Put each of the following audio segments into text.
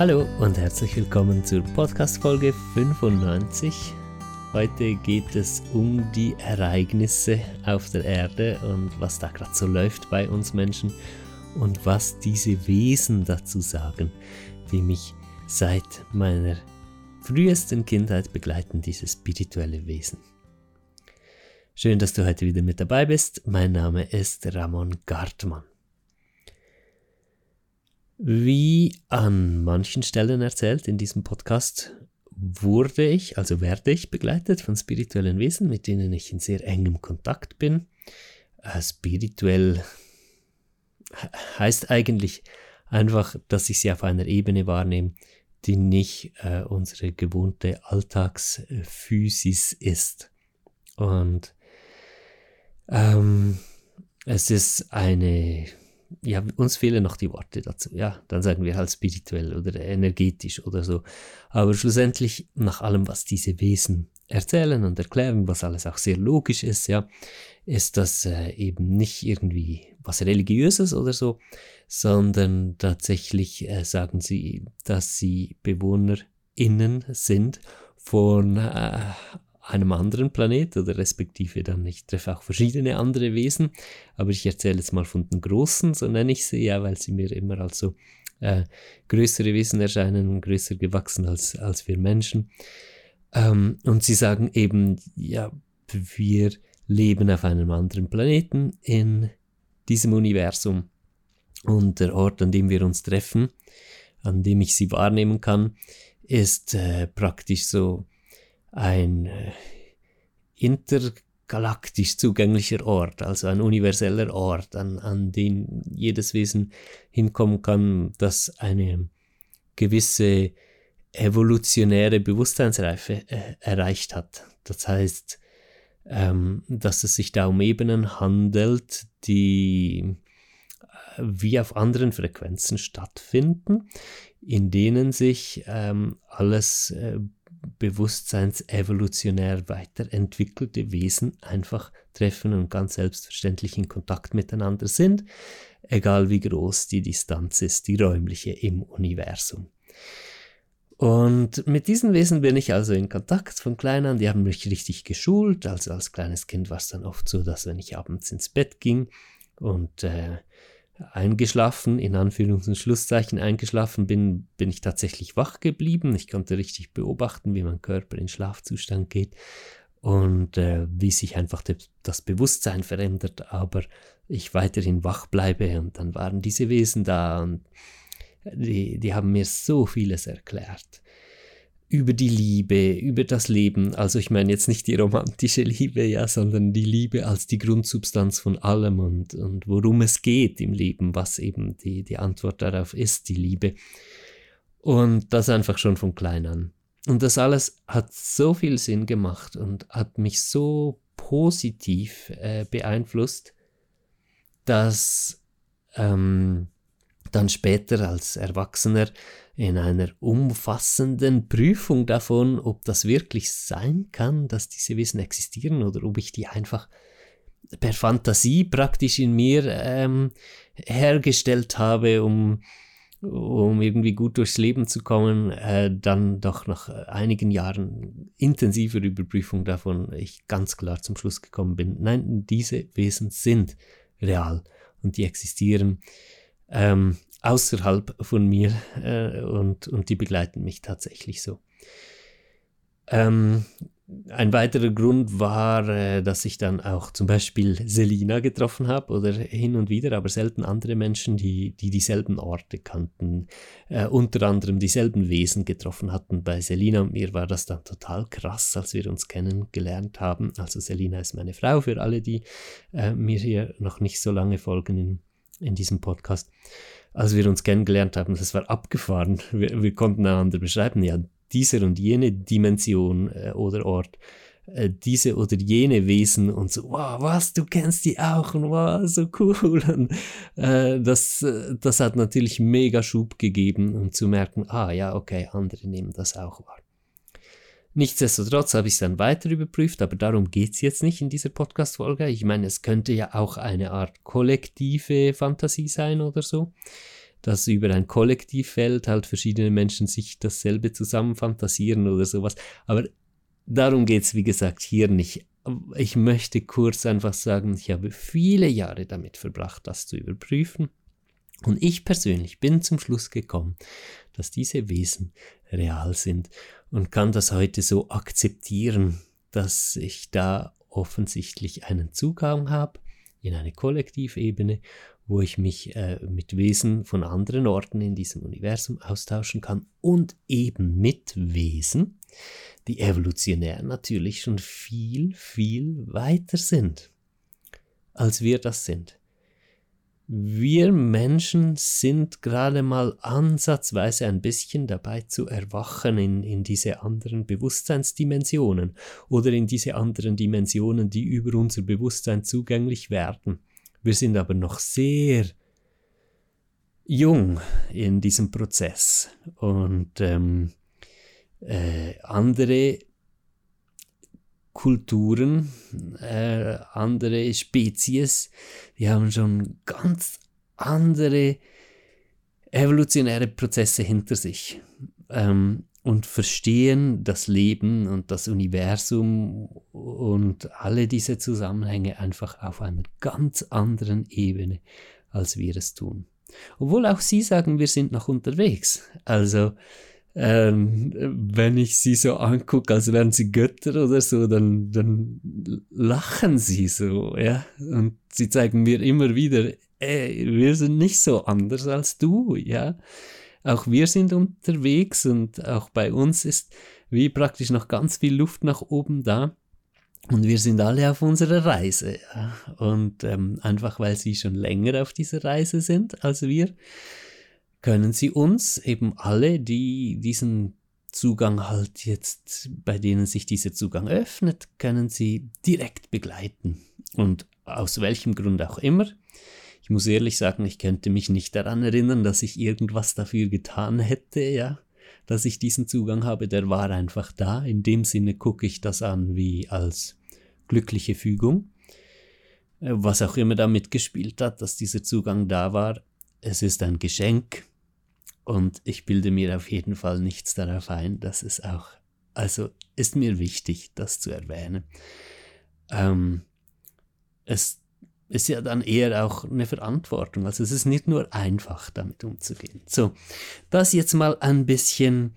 Hallo und herzlich willkommen zur Podcast-Folge 95. Heute geht es um die Ereignisse auf der Erde und was da gerade so läuft bei uns Menschen und was diese Wesen dazu sagen, die mich seit meiner frühesten Kindheit begleiten, diese spirituelle Wesen. Schön, dass du heute wieder mit dabei bist. Mein Name ist Ramon Gartmann. Wie an manchen Stellen erzählt in diesem Podcast, wurde ich, also werde ich begleitet von spirituellen Wesen, mit denen ich in sehr engem Kontakt bin. Äh, spirituell heißt eigentlich einfach, dass ich sie auf einer Ebene wahrnehme, die nicht äh, unsere gewohnte Alltagsphysis ist. Und ähm, es ist eine ja, uns fehlen noch die Worte dazu. Ja, dann sagen wir halt spirituell oder energetisch oder so. Aber schlussendlich, nach allem, was diese Wesen erzählen und erklären, was alles auch sehr logisch ist, ja, ist das äh, eben nicht irgendwie was Religiöses oder so, sondern tatsächlich äh, sagen sie, dass sie BewohnerInnen sind von äh, einem anderen Planet oder respektive dann, ich treffe auch verschiedene andere Wesen, aber ich erzähle jetzt mal von den Großen, so nenne ich sie ja, weil sie mir immer als so äh, größere Wesen erscheinen, größer gewachsen als, als wir Menschen. Ähm, und sie sagen eben, ja, wir leben auf einem anderen Planeten in diesem Universum und der Ort, an dem wir uns treffen, an dem ich sie wahrnehmen kann, ist äh, praktisch so ein äh, intergalaktisch zugänglicher Ort, also ein universeller Ort, an, an den jedes Wesen hinkommen kann, das eine gewisse evolutionäre Bewusstseinsreife äh, erreicht hat. Das heißt, ähm, dass es sich da um Ebenen handelt, die äh, wie auf anderen Frequenzen stattfinden, in denen sich ähm, alles äh, bewusstseinsevolutionär weiterentwickelte Wesen einfach treffen und ganz selbstverständlich in Kontakt miteinander sind, egal wie groß die Distanz ist, die räumliche im Universum. Und mit diesen Wesen bin ich also in Kontakt von klein an. Die haben mich richtig geschult. Also als kleines Kind war es dann oft so, dass wenn ich abends ins Bett ging und äh, eingeschlafen, in Anführungs- und Schlusszeichen eingeschlafen bin, bin ich tatsächlich wach geblieben. Ich konnte richtig beobachten, wie mein Körper in Schlafzustand geht und äh, wie sich einfach de, das Bewusstsein verändert, aber ich weiterhin wach bleibe und dann waren diese Wesen da und die, die haben mir so vieles erklärt über die Liebe, über das Leben. Also ich meine jetzt nicht die romantische Liebe, ja, sondern die Liebe als die Grundsubstanz von allem und, und worum es geht im Leben, was eben die, die Antwort darauf ist, die Liebe. Und das einfach schon von klein an. Und das alles hat so viel Sinn gemacht und hat mich so positiv äh, beeinflusst, dass ähm, dann später als Erwachsener in einer umfassenden Prüfung davon, ob das wirklich sein kann, dass diese Wesen existieren oder ob ich die einfach per Fantasie praktisch in mir ähm, hergestellt habe, um, um irgendwie gut durchs Leben zu kommen, äh, dann doch nach einigen Jahren intensiver Überprüfung davon ich ganz klar zum Schluss gekommen bin, nein, diese Wesen sind real und die existieren. Ähm, außerhalb von mir äh, und, und die begleiten mich tatsächlich so. Ähm, ein weiterer Grund war, äh, dass ich dann auch zum Beispiel Selina getroffen habe oder hin und wieder, aber selten andere Menschen, die, die dieselben Orte kannten, äh, unter anderem dieselben Wesen getroffen hatten. Bei Selina und mir war das dann total krass, als wir uns kennengelernt haben. Also Selina ist meine Frau, für alle, die äh, mir hier noch nicht so lange folgen in, diesem Podcast als wir uns kennengelernt haben, das war abgefahren. Wir, wir konnten einander beschreiben, ja, diese und jene Dimension äh, oder Ort, äh, diese oder jene Wesen und so, wow, was, du kennst die auch und wow, so cool. Und, äh, das, äh, das hat natürlich mega Schub gegeben, um zu merken, ah ja, okay, andere nehmen das auch wahr. Nichtsdestotrotz habe ich es dann weiter überprüft, aber darum geht es jetzt nicht in dieser Podcast-Folge. Ich meine, es könnte ja auch eine Art kollektive Fantasie sein oder so. dass über ein Kollektivfeld halt verschiedene Menschen sich dasselbe zusammenfantasieren oder sowas. Aber darum geht es, wie gesagt, hier nicht. Ich möchte kurz einfach sagen, ich habe viele Jahre damit verbracht, das zu überprüfen. Und ich persönlich bin zum Schluss gekommen, dass diese Wesen real sind und kann das heute so akzeptieren, dass ich da offensichtlich einen Zugang habe in eine Kollektivebene, wo ich mich äh, mit Wesen von anderen Orten in diesem Universum austauschen kann und eben mit Wesen, die evolutionär natürlich schon viel, viel weiter sind, als wir das sind. Wir Menschen sind gerade mal ansatzweise ein bisschen dabei zu erwachen in, in diese anderen Bewusstseinsdimensionen oder in diese anderen Dimensionen, die über unser Bewusstsein zugänglich werden. Wir sind aber noch sehr jung in diesem Prozess und ähm, äh, andere Kulturen, äh, andere Spezies, die haben schon ganz andere evolutionäre Prozesse hinter sich ähm, und verstehen das Leben und das Universum und alle diese Zusammenhänge einfach auf einer ganz anderen Ebene, als wir es tun. Obwohl auch sie sagen, wir sind noch unterwegs. Also ähm, wenn ich sie so angucke, als wären sie Götter oder so, dann, dann lachen sie so, ja. Und sie zeigen mir immer wieder, ey, wir sind nicht so anders als du, ja. Auch wir sind unterwegs und auch bei uns ist wie praktisch noch ganz viel Luft nach oben da. Und wir sind alle auf unserer Reise. Ja. Und ähm, einfach weil sie schon länger auf dieser Reise sind als wir, können Sie uns eben alle, die diesen Zugang halt jetzt, bei denen sich dieser Zugang öffnet, können Sie direkt begleiten. Und aus welchem Grund auch immer. Ich muss ehrlich sagen, ich könnte mich nicht daran erinnern, dass ich irgendwas dafür getan hätte, ja, dass ich diesen Zugang habe. Der war einfach da. In dem Sinne gucke ich das an wie als glückliche Fügung. Äh, was auch immer damit gespielt hat, dass dieser Zugang da war. Es ist ein Geschenk und ich bilde mir auf jeden Fall nichts darauf ein, dass es auch, also ist mir wichtig, das zu erwähnen. Ähm, es ist ja dann eher auch eine Verantwortung. Also es ist nicht nur einfach, damit umzugehen. So, das jetzt mal ein bisschen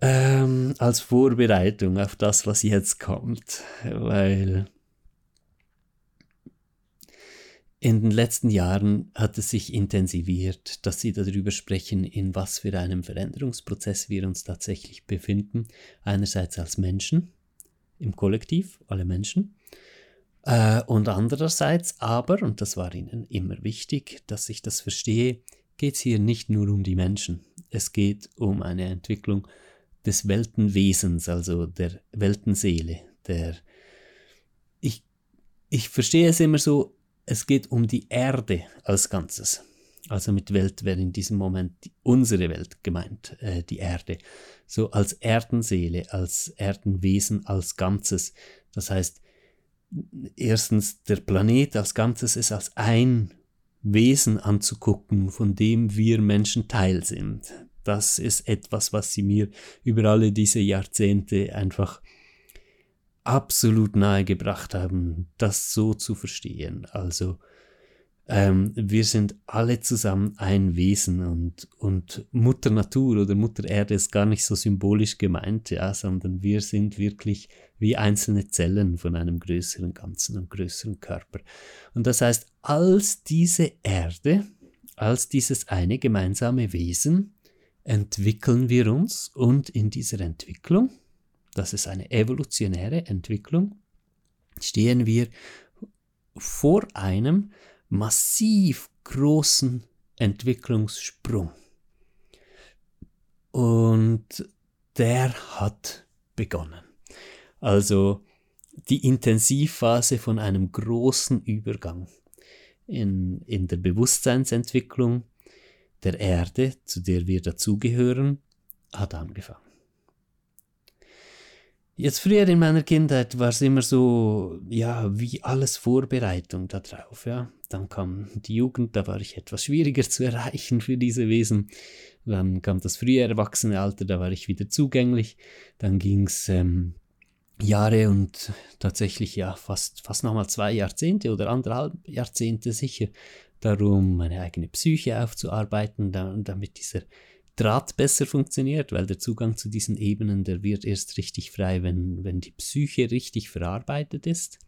ähm, als Vorbereitung auf das, was jetzt kommt, weil in den letzten Jahren hat es sich intensiviert, dass Sie darüber sprechen, in was für einem Veränderungsprozess wir uns tatsächlich befinden. Einerseits als Menschen, im Kollektiv, alle Menschen. Äh, und andererseits aber, und das war Ihnen immer wichtig, dass ich das verstehe, geht es hier nicht nur um die Menschen. Es geht um eine Entwicklung des Weltenwesens, also der Weltenseele, der ich, ich verstehe es immer so, es geht um die Erde als Ganzes. Also mit Welt wäre in diesem Moment die, unsere Welt gemeint, äh, die Erde. So als Erdenseele, als Erdenwesen als Ganzes. Das heißt, erstens der Planet als Ganzes ist als ein Wesen anzugucken, von dem wir Menschen Teil sind. Das ist etwas, was sie mir über alle diese Jahrzehnte einfach absolut nahegebracht haben, das so zu verstehen. Also ähm, wir sind alle zusammen ein Wesen und, und Mutter Natur oder Mutter Erde ist gar nicht so symbolisch gemeint, ja, sondern wir sind wirklich wie einzelne Zellen von einem größeren Ganzen und größeren Körper. Und das heißt, als diese Erde, als dieses eine gemeinsame Wesen, entwickeln wir uns und in dieser Entwicklung das ist eine evolutionäre Entwicklung, stehen wir vor einem massiv großen Entwicklungssprung. Und der hat begonnen. Also die Intensivphase von einem großen Übergang in, in der Bewusstseinsentwicklung der Erde, zu der wir dazugehören, hat angefangen. Jetzt früher in meiner Kindheit war es immer so, ja, wie alles Vorbereitung darauf, ja. Dann kam die Jugend, da war ich etwas schwieriger zu erreichen für diese Wesen. Dann kam das frühe Erwachsenealter, da war ich wieder zugänglich. Dann ging es ähm, Jahre und tatsächlich ja fast, fast nochmal zwei Jahrzehnte oder anderthalb Jahrzehnte sicher darum, meine eigene Psyche aufzuarbeiten, damit dieser Draht besser funktioniert, weil der Zugang zu diesen Ebenen, der wird erst richtig frei, wenn, wenn die Psyche richtig verarbeitet ist.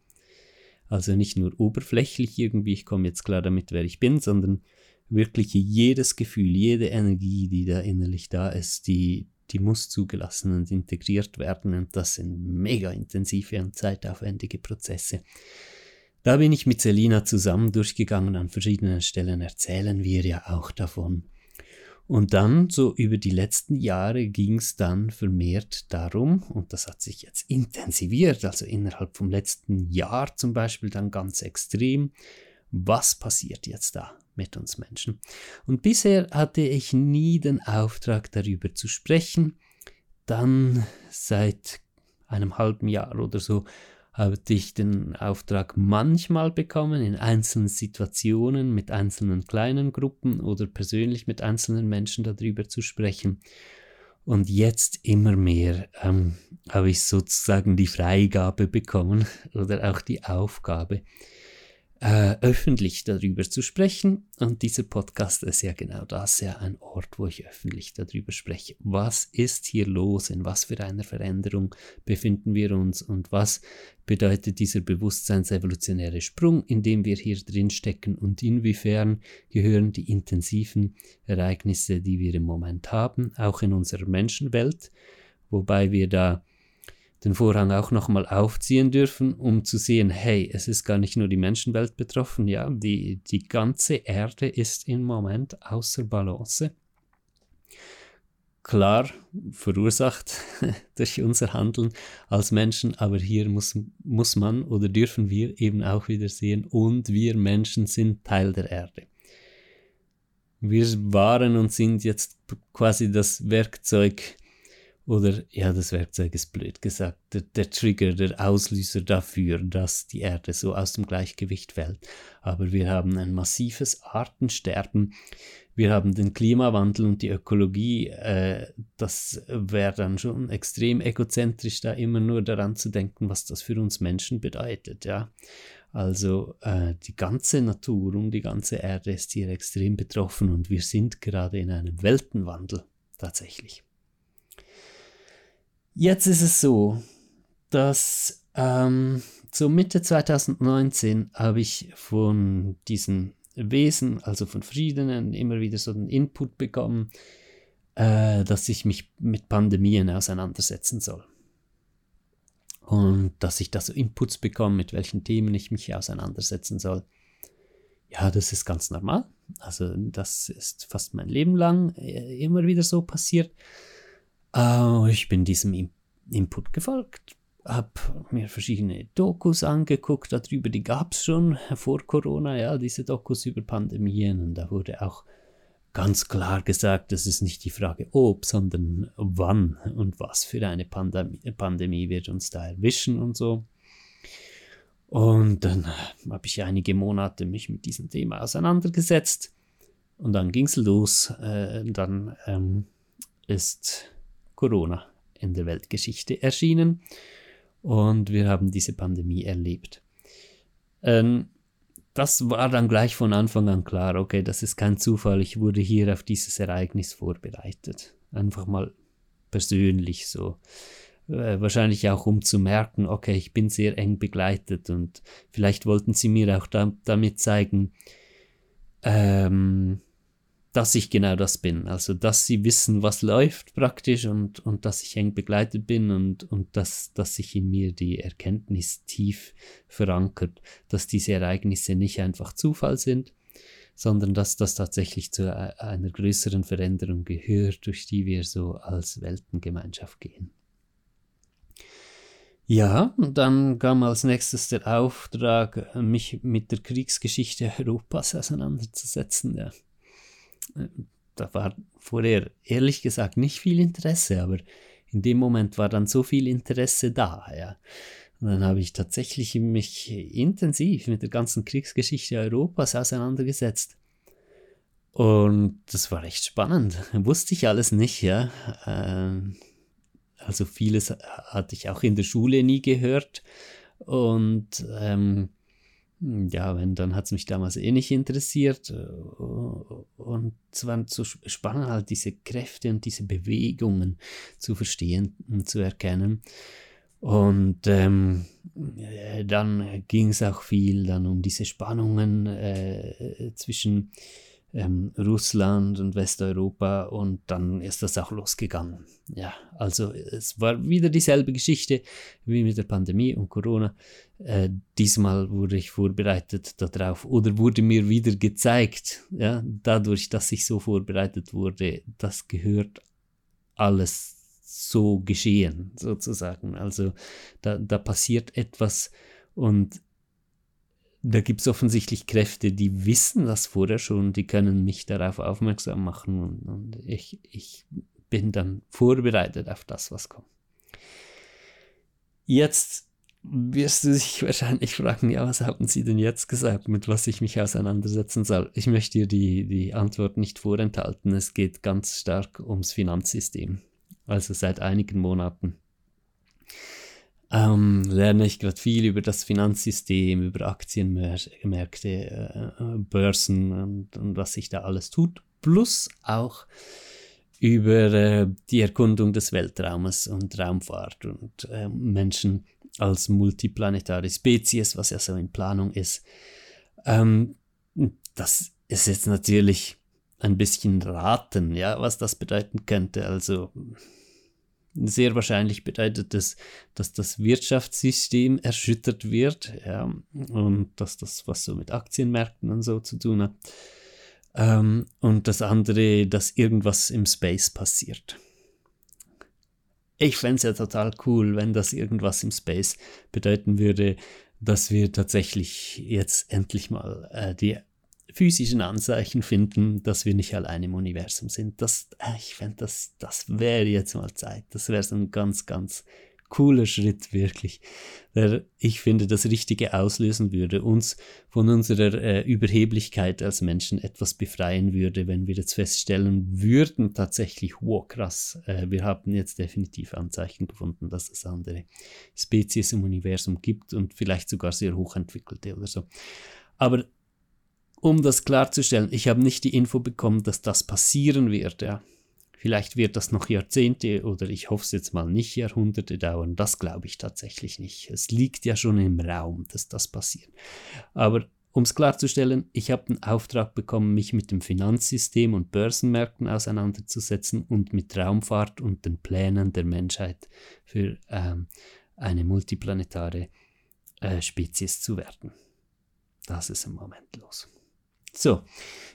Also nicht nur oberflächlich irgendwie, ich komme jetzt klar damit, wer ich bin, sondern wirklich jedes Gefühl, jede Energie, die da innerlich da ist, die, die muss zugelassen und integriert werden und das sind mega intensive und zeitaufwendige Prozesse. Da bin ich mit Selina zusammen durchgegangen, an verschiedenen Stellen erzählen wir ja auch davon. Und dann, so über die letzten Jahre, ging es dann vermehrt darum, und das hat sich jetzt intensiviert, also innerhalb vom letzten Jahr zum Beispiel dann ganz extrem, was passiert jetzt da mit uns Menschen? Und bisher hatte ich nie den Auftrag darüber zu sprechen. Dann seit einem halben Jahr oder so habe ich den Auftrag manchmal bekommen, in einzelnen Situationen mit einzelnen kleinen Gruppen oder persönlich mit einzelnen Menschen darüber zu sprechen. Und jetzt immer mehr ähm, habe ich sozusagen die Freigabe bekommen oder auch die Aufgabe, äh, öffentlich darüber zu sprechen. Und dieser Podcast ist ja genau das, ja ein Ort, wo ich öffentlich darüber spreche. Was ist hier los? In was für einer Veränderung befinden wir uns? Und was bedeutet dieser bewusstseinsevolutionäre Sprung, in dem wir hier drin stecken? Und inwiefern gehören die intensiven Ereignisse, die wir im Moment haben, auch in unserer Menschenwelt? Wobei wir da den Vorhang auch nochmal aufziehen dürfen, um zu sehen, hey, es ist gar nicht nur die Menschenwelt betroffen, ja, die, die ganze Erde ist im Moment außer Balance. Klar verursacht durch unser Handeln als Menschen, aber hier muss, muss man oder dürfen wir eben auch wieder sehen, und wir Menschen sind Teil der Erde. Wir waren und sind jetzt quasi das Werkzeug, oder, ja, das Werkzeug ist blöd gesagt, der, der, Trigger, der Auslöser dafür, dass die Erde so aus dem Gleichgewicht fällt. Aber wir haben ein massives Artensterben. Wir haben den Klimawandel und die Ökologie. Äh, das wäre dann schon extrem egozentrisch, da immer nur daran zu denken, was das für uns Menschen bedeutet. Ja. Also äh, die ganze Natur und die ganze Erde ist hier extrem betroffen und wir sind gerade in einem Weltenwandel tatsächlich. Jetzt ist es so, dass ähm, so Mitte 2019 habe ich von diesen Wesen, also von Friedenen, immer wieder so einen Input bekommen, äh, dass ich mich mit Pandemien auseinandersetzen soll. Und dass ich da so Inputs bekomme, mit welchen Themen ich mich auseinandersetzen soll. Ja, das ist ganz normal. Also das ist fast mein Leben lang äh, immer wieder so passiert. Uh, ich bin diesem Input gefolgt, habe mir verschiedene Dokus angeguckt, darüber, die gab es schon vor Corona, ja, diese Dokus über Pandemien und da wurde auch ganz klar gesagt, das ist nicht die Frage ob, sondern wann und was für eine Pandemie, Pandemie wird uns da erwischen und so. Und dann habe ich einige Monate mich mit diesem Thema auseinandergesetzt und dann ging es los. Äh, dann ähm, ist Corona in der Weltgeschichte erschienen und wir haben diese Pandemie erlebt. Ähm, das war dann gleich von Anfang an klar, okay, das ist kein Zufall, ich wurde hier auf dieses Ereignis vorbereitet. Einfach mal persönlich so. Äh, wahrscheinlich auch um zu merken, okay, ich bin sehr eng begleitet und vielleicht wollten sie mir auch da, damit zeigen, ähm, dass ich genau das bin. Also, dass sie wissen, was läuft praktisch und, und dass ich eng begleitet bin und, und dass, dass sich in mir die Erkenntnis tief verankert, dass diese Ereignisse nicht einfach Zufall sind, sondern dass das tatsächlich zu einer größeren Veränderung gehört, durch die wir so als Weltengemeinschaft gehen. Ja, und dann kam als nächstes der Auftrag, mich mit der Kriegsgeschichte Europas auseinanderzusetzen. Ja da war vorher ehrlich gesagt nicht viel Interesse, aber in dem Moment war dann so viel Interesse da, ja. Und dann habe ich tatsächlich mich intensiv mit der ganzen Kriegsgeschichte Europas auseinandergesetzt. Und das war echt spannend. Wusste ich alles nicht, ja. Ähm, also vieles hatte ich auch in der Schule nie gehört. Und ähm, ja, wenn, dann hat es mich damals eh nicht interessiert. Und es war so spannend, halt diese Kräfte und diese Bewegungen zu verstehen und zu erkennen. Und ähm, dann ging es auch viel dann um diese Spannungen äh, zwischen ähm, Russland und Westeuropa und dann ist das auch losgegangen. Ja, also es war wieder dieselbe Geschichte wie mit der Pandemie und Corona. Äh, diesmal wurde ich vorbereitet darauf oder wurde mir wieder gezeigt, ja, dadurch, dass ich so vorbereitet wurde, das gehört alles so geschehen, sozusagen. Also da, da passiert etwas und da gibt es offensichtlich Kräfte, die wissen das vorher schon, die können mich darauf aufmerksam machen und, und ich, ich bin dann vorbereitet auf das, was kommt. Jetzt wirst du dich wahrscheinlich fragen, ja, was haben Sie denn jetzt gesagt, mit was ich mich auseinandersetzen soll? Ich möchte dir die, die Antwort nicht vorenthalten. Es geht ganz stark ums Finanzsystem also seit einigen Monaten, ähm, lerne ich gerade viel über das Finanzsystem, über Aktienmärkte, äh, Börsen und, und, was sich da alles tut, plus auch über äh, die Erkundung des Weltraumes und Raumfahrt und äh, Menschen als multiplanetare Spezies, was ja so in Planung ist. Ähm, das ist jetzt natürlich ein bisschen raten, ja, was das bedeuten könnte. Also sehr wahrscheinlich bedeutet das, dass das Wirtschaftssystem erschüttert wird ja, und dass das was so mit Aktienmärkten und so zu tun hat. Ähm, und das andere, dass irgendwas im Space passiert. Ich fände es ja total cool, wenn das irgendwas im Space bedeuten würde, dass wir tatsächlich jetzt endlich mal äh, die physischen Anzeichen finden, dass wir nicht allein im Universum sind. Das, äh, ich fände, das, das wäre jetzt mal Zeit. Das wäre so ein ganz, ganz cooler Schritt, wirklich, der ich finde, das Richtige auslösen würde, uns von unserer äh, Überheblichkeit als Menschen etwas befreien würde, wenn wir jetzt feststellen würden, tatsächlich, wow, krass, äh, wir haben jetzt definitiv Anzeichen gefunden, dass es andere Spezies im Universum gibt und vielleicht sogar sehr hochentwickelte oder so. Aber um das klarzustellen, ich habe nicht die Info bekommen, dass das passieren wird. Ja. Vielleicht wird das noch Jahrzehnte oder ich hoffe es jetzt mal nicht Jahrhunderte dauern. Das glaube ich tatsächlich nicht. Es liegt ja schon im Raum, dass das passiert. Aber um es klarzustellen, ich habe den Auftrag bekommen, mich mit dem Finanzsystem und Börsenmärkten auseinanderzusetzen und mit Raumfahrt und den Plänen der Menschheit für ähm, eine multiplanetare äh, Spezies zu werden. Das ist im Moment los. So,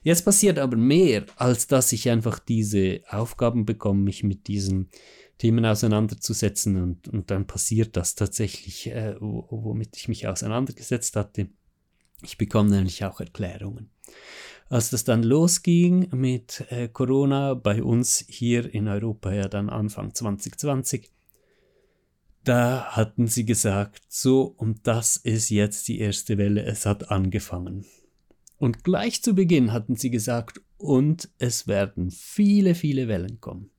jetzt passiert aber mehr, als dass ich einfach diese Aufgaben bekomme, mich mit diesen Themen auseinanderzusetzen und, und dann passiert das tatsächlich, äh, womit ich mich auseinandergesetzt hatte. Ich bekomme nämlich auch Erklärungen. Als das dann losging mit äh, Corona bei uns hier in Europa ja dann Anfang 2020, da hatten sie gesagt, so und das ist jetzt die erste Welle, es hat angefangen. Und gleich zu Beginn hatten sie gesagt, und es werden viele, viele Wellen kommen.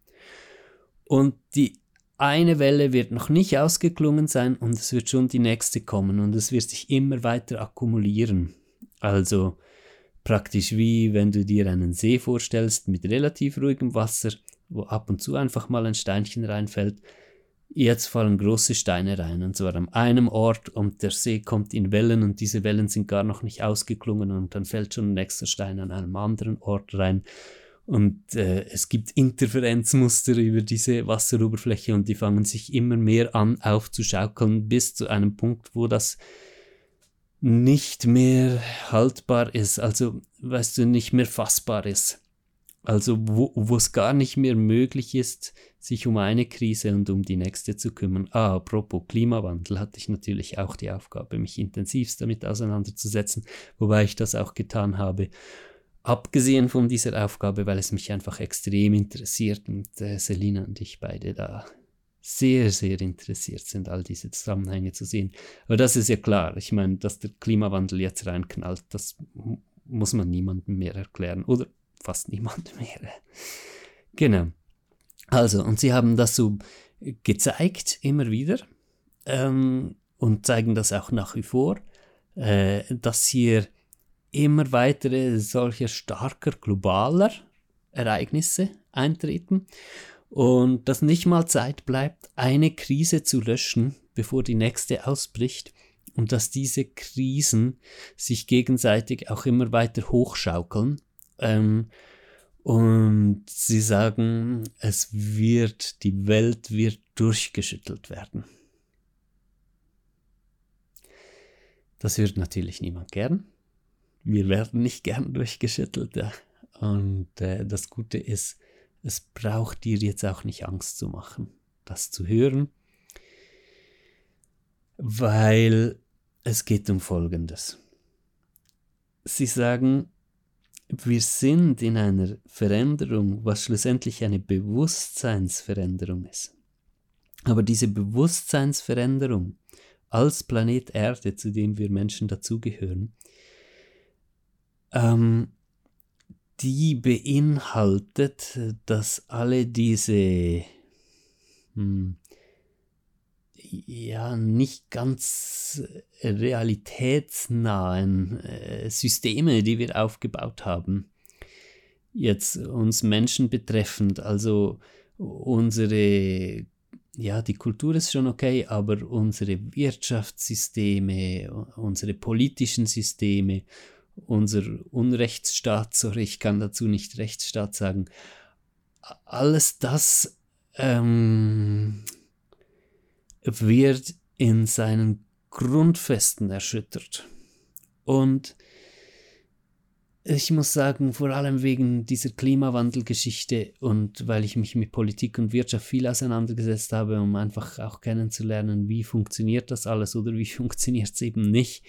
Und die eine Welle wird noch nicht ausgeklungen sein und es wird schon die nächste kommen und es wird sich immer weiter akkumulieren. Also praktisch wie wenn du dir einen See vorstellst mit relativ ruhigem Wasser, wo ab und zu einfach mal ein Steinchen reinfällt Jetzt fallen große Steine rein, und zwar an einem Ort und der See kommt in Wellen und diese Wellen sind gar noch nicht ausgeklungen und dann fällt schon ein nächster Stein an einem anderen Ort rein. Und äh, es gibt Interferenzmuster über diese Wasseroberfläche und die fangen sich immer mehr an aufzuschaukeln bis zu einem Punkt, wo das nicht mehr haltbar ist, also weißt du, nicht mehr fassbar ist. Also wo, es gar nicht mehr möglich ist, sich um eine Krise und um die nächste zu kümmern. Ah, apropos Klimawandel hatte ich natürlich auch die Aufgabe, mich intensivst damit auseinanderzusetzen, wobei ich das auch getan habe. Abgesehen von dieser Aufgabe, weil es mich einfach extrem interessiert und äh, Selina und ich beide da sehr, sehr interessiert sind, all diese Zusammenhänge zu sehen. Aber das ist ja klar. Ich meine, dass der Klimawandel jetzt reinknallt, das muss man niemandem mehr erklären. Oder fast niemandem mehr. Genau. Also, und sie haben das so gezeigt, immer wieder, ähm, und zeigen das auch nach wie vor, äh, dass hier immer weitere solcher starker globaler Ereignisse eintreten und dass nicht mal Zeit bleibt, eine Krise zu löschen, bevor die nächste ausbricht und dass diese Krisen sich gegenseitig auch immer weiter hochschaukeln. Ähm, und sie sagen, es wird, die Welt wird durchgeschüttelt werden. Das hört natürlich niemand gern. Wir werden nicht gern durchgeschüttelt. Ja. Und äh, das Gute ist, es braucht dir jetzt auch nicht Angst zu machen, das zu hören, weil es geht um Folgendes. Sie sagen, wir sind in einer Veränderung, was schlussendlich eine Bewusstseinsveränderung ist. Aber diese Bewusstseinsveränderung als Planet Erde, zu dem wir Menschen dazugehören, ähm, die beinhaltet, dass alle diese hm, ja nicht ganz realitätsnahen äh, Systeme, die wir aufgebaut haben, jetzt uns Menschen betreffend, also unsere ja, die Kultur ist schon okay, aber unsere Wirtschaftssysteme, unsere politischen Systeme, unser Unrechtsstaat, sorry, ich kann dazu nicht Rechtsstaat sagen, alles das ähm, wird in seinen Grundfesten erschüttert. Und ich muss sagen, vor allem wegen dieser Klimawandelgeschichte und weil ich mich mit Politik und Wirtschaft viel auseinandergesetzt habe, um einfach auch kennenzulernen, wie funktioniert das alles oder wie funktioniert es eben nicht.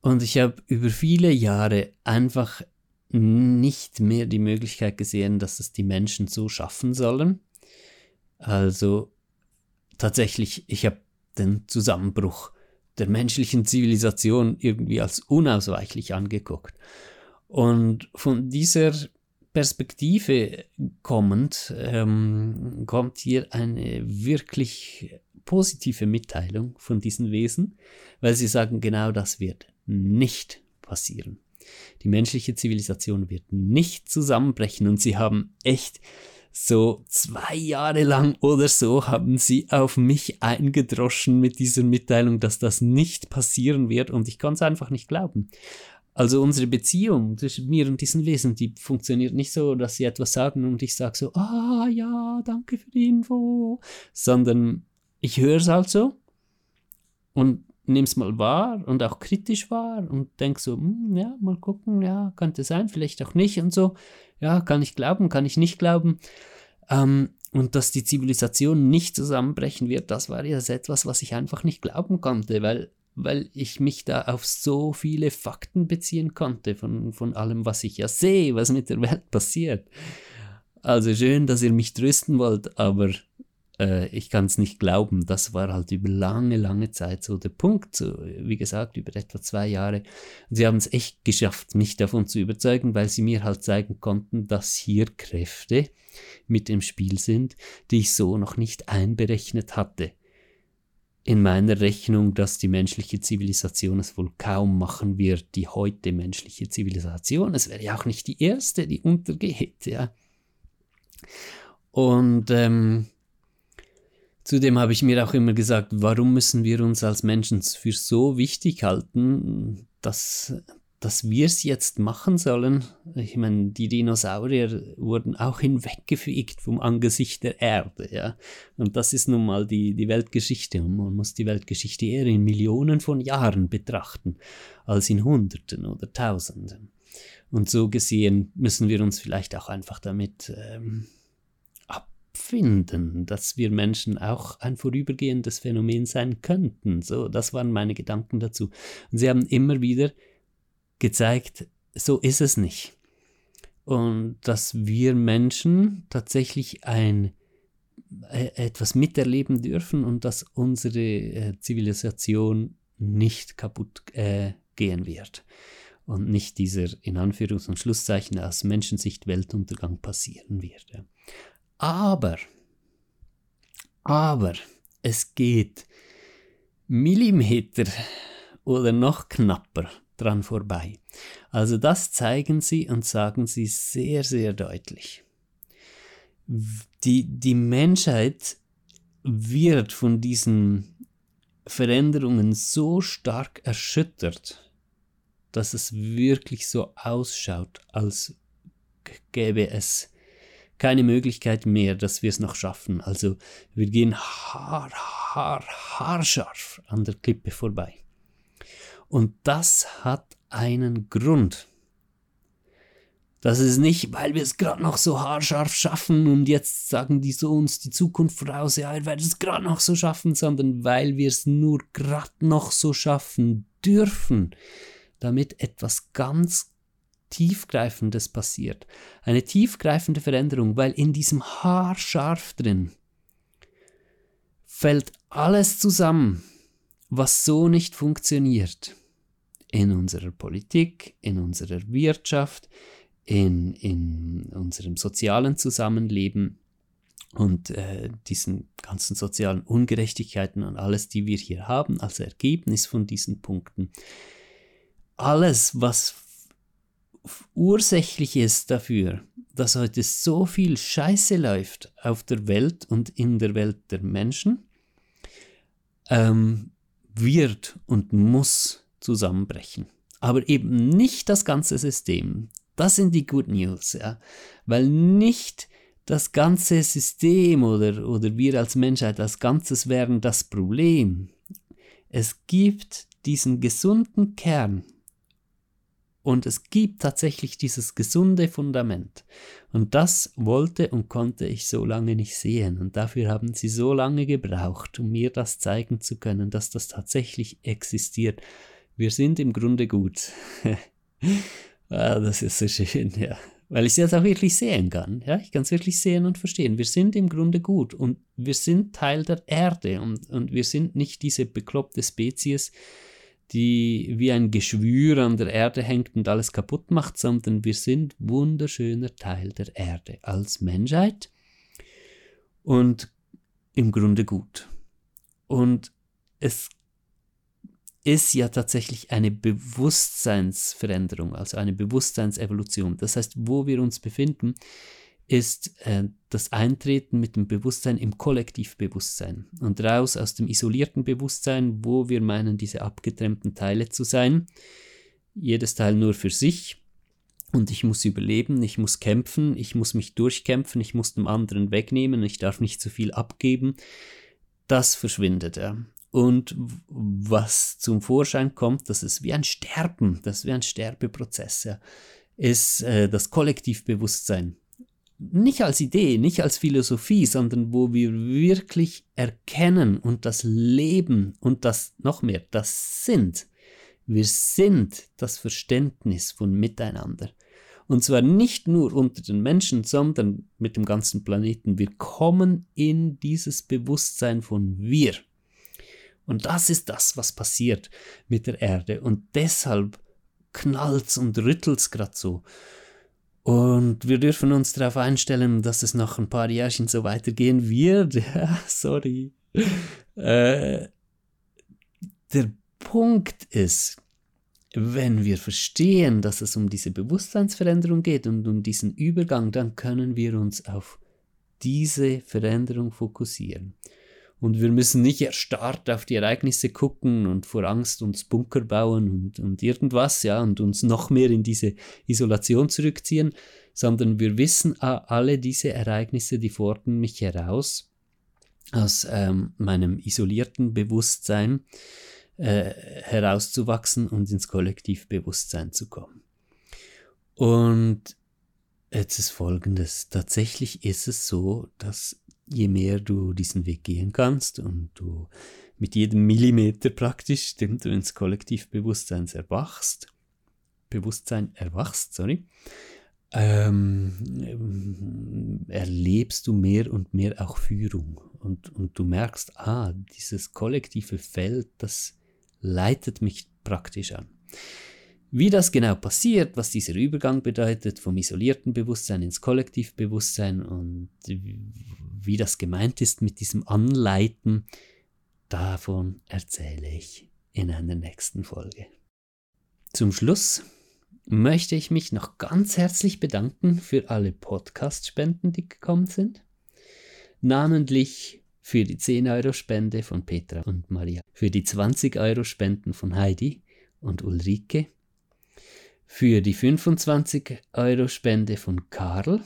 Und ich habe über viele Jahre einfach nicht mehr die Möglichkeit gesehen, dass es die Menschen so schaffen sollen. Also tatsächlich, ich habe den Zusammenbruch der menschlichen Zivilisation irgendwie als unausweichlich angeguckt. Und von dieser Perspektive kommend ähm, kommt hier eine wirklich positive Mitteilung von diesen Wesen, weil sie sagen, genau das wird nicht passieren. Die menschliche Zivilisation wird nicht zusammenbrechen und sie haben echt so zwei Jahre lang oder so haben sie auf mich eingedroschen mit dieser Mitteilung, dass das nicht passieren wird und ich kann es einfach nicht glauben. Also unsere Beziehung zwischen mir und diesen Wesen, die funktioniert nicht so, dass sie etwas sagen und ich sage so, ah ja, danke für die Info, sondern ich höre es halt so und nehme es mal wahr und auch kritisch wahr und denke so, hm, ja, mal gucken, ja, könnte sein, vielleicht auch nicht und so. Ja, kann ich glauben, kann ich nicht glauben. Ähm, und dass die Zivilisation nicht zusammenbrechen wird, das war jetzt etwas, was ich einfach nicht glauben konnte, weil weil ich mich da auf so viele Fakten beziehen konnte von, von allem, was ich ja sehe, was mit der Welt passiert. Also schön, dass ihr mich trösten wollt, aber äh, ich kann es nicht glauben. Das war halt über lange, lange Zeit so der Punkt. So, wie gesagt, über etwa zwei Jahre. Und sie haben es echt geschafft, mich davon zu überzeugen, weil sie mir halt zeigen konnten, dass hier Kräfte mit im Spiel sind, die ich so noch nicht einberechnet hatte in meiner Rechnung, dass die menschliche Zivilisation es wohl kaum machen wird, die heute menschliche Zivilisation. Es wäre ja auch nicht die erste, die untergeht, ja. Und ähm, zudem habe ich mir auch immer gesagt, warum müssen wir uns als Menschen für so wichtig halten, dass dass wir es jetzt machen sollen. Ich meine, die Dinosaurier wurden auch hinweggefegt vom Angesicht der Erde, ja. Und das ist nun mal die, die Weltgeschichte. Und man muss die Weltgeschichte eher in Millionen von Jahren betrachten, als in Hunderten oder Tausenden. Und so gesehen müssen wir uns vielleicht auch einfach damit ähm, abfinden, dass wir Menschen auch ein vorübergehendes Phänomen sein könnten. So, das waren meine Gedanken dazu. Und sie haben immer wieder gezeigt, so ist es nicht. Und dass wir Menschen tatsächlich ein äh, etwas miterleben dürfen und dass unsere äh, Zivilisation nicht kaputt äh, gehen wird und nicht dieser in Anführungs- und Schlusszeichen aus Menschensicht Weltuntergang passieren wird. Ja. Aber, aber es geht Millimeter oder noch knapper dran vorbei. Also das zeigen sie und sagen sie sehr, sehr deutlich. Die, die Menschheit wird von diesen Veränderungen so stark erschüttert, dass es wirklich so ausschaut, als gäbe es keine Möglichkeit mehr, dass wir es noch schaffen. Also wir gehen haar, haar, haarscharf an der Klippe vorbei. Und das hat einen Grund. Das ist nicht, weil wir es gerade noch so haarscharf schaffen und jetzt sagen die so uns die Zukunft voraus, ja, ihr werdet es gerade noch so schaffen, sondern weil wir es nur gerade noch so schaffen dürfen, damit etwas ganz Tiefgreifendes passiert. Eine tiefgreifende Veränderung, weil in diesem haarscharf drin fällt alles zusammen, was so nicht funktioniert. In unserer Politik, in unserer Wirtschaft, in, in unserem sozialen Zusammenleben und äh, diesen ganzen sozialen Ungerechtigkeiten und alles, die wir hier haben als Ergebnis von diesen Punkten. Alles, was ursächlich ist dafür, dass heute so viel Scheiße läuft auf der Welt und in der Welt der Menschen, ähm, wird und muss zusammenbrechen. Aber eben nicht das ganze System. Das sind die Good News, ja. Weil nicht das ganze System oder, oder wir als Menschheit als Ganzes wären das Problem. Es gibt diesen gesunden Kern, und es gibt tatsächlich dieses gesunde Fundament. Und das wollte und konnte ich so lange nicht sehen. Und dafür haben sie so lange gebraucht, um mir das zeigen zu können, dass das tatsächlich existiert. Wir sind im Grunde gut. ah, das ist so schön, ja. Weil ich es jetzt auch wirklich sehen kann. Ja, ich kann es wirklich sehen und verstehen. Wir sind im Grunde gut und wir sind Teil der Erde und, und wir sind nicht diese bekloppte Spezies, die wie ein Geschwür an der Erde hängt und alles kaputt macht, sondern wir sind wunderschöner Teil der Erde als Menschheit und im Grunde gut. Und es ist ja tatsächlich eine Bewusstseinsveränderung, also eine Bewusstseinsevolution. Das heißt, wo wir uns befinden, ist äh, das Eintreten mit dem Bewusstsein im Kollektivbewusstsein und raus aus dem isolierten Bewusstsein, wo wir meinen, diese abgetrennten Teile zu sein. Jedes Teil nur für sich und ich muss überleben, ich muss kämpfen, ich muss mich durchkämpfen, ich muss dem anderen wegnehmen, ich darf nicht zu viel abgeben. Das verschwindet, ja. Und was zum Vorschein kommt, das ist wie ein Sterben, das ist wie ein Sterbeprozess, ja, ist äh, das Kollektivbewusstsein nicht als Idee, nicht als Philosophie, sondern wo wir wirklich erkennen und das Leben und das noch mehr, das sind. Wir sind das Verständnis von Miteinander. Und zwar nicht nur unter den Menschen, sondern mit dem ganzen Planeten. Wir kommen in dieses Bewusstsein von wir. Und das ist das, was passiert mit der Erde. Und deshalb knallt's und rüttelt's gerade so. Und wir dürfen uns darauf einstellen, dass es noch ein paar Jährchen so weitergehen wird. Ja, sorry. Äh, der Punkt ist, wenn wir verstehen, dass es um diese Bewusstseinsveränderung geht und um diesen Übergang, dann können wir uns auf diese Veränderung fokussieren. Und wir müssen nicht erstarrt auf die Ereignisse gucken und vor Angst uns Bunker bauen und, und irgendwas, ja, und uns noch mehr in diese Isolation zurückziehen, sondern wir wissen, ah, alle diese Ereignisse, die fordern mich heraus aus ähm, meinem isolierten Bewusstsein äh, herauszuwachsen und ins Kollektivbewusstsein zu kommen. Und jetzt ist Folgendes. Tatsächlich ist es so, dass je mehr du diesen Weg gehen kannst und du mit jedem Millimeter praktisch, stimmt, du ins Kollektivbewusstsein erwachst, Bewusstsein erwachst, sorry, ähm, erlebst du mehr und mehr auch Führung. Und, und du merkst, ah, dieses kollektive Feld, das leitet mich praktisch an. Wie das genau passiert, was dieser Übergang bedeutet vom isolierten Bewusstsein ins Kollektivbewusstsein und wie das gemeint ist mit diesem Anleiten, davon erzähle ich in einer nächsten Folge. Zum Schluss möchte ich mich noch ganz herzlich bedanken für alle Podcast-Spenden, die gekommen sind. Namentlich für die 10-Euro-Spende von Petra und Maria, für die 20-Euro-Spenden von Heidi und Ulrike, für die 25-Euro-Spende von Karl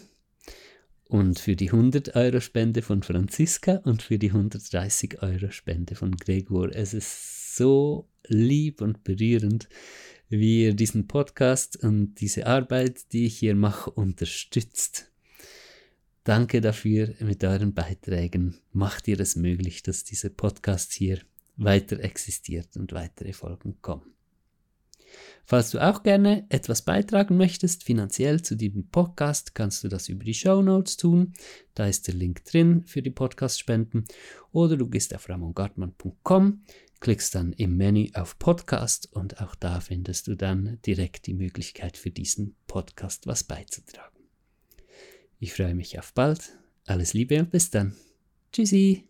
und für die 100-Euro-Spende von Franziska und für die 130-Euro-Spende von Gregor. Es ist so lieb und berührend, wie ihr diesen Podcast und diese Arbeit, die ich hier mache, unterstützt. Danke dafür. Mit euren Beiträgen macht ihr es möglich, dass dieser Podcast hier weiter existiert und weitere Folgen kommen. Falls du auch gerne etwas beitragen möchtest, finanziell zu diesem Podcast, kannst du das über die Show Notes tun. Da ist der Link drin für die Podcast-Spenden. Oder du gehst auf ramongartmann.com klickst dann im Menü auf Podcast und auch da findest du dann direkt die Möglichkeit für diesen Podcast was beizutragen. Ich freue mich auf bald. Alles Liebe und bis dann. Tschüssi.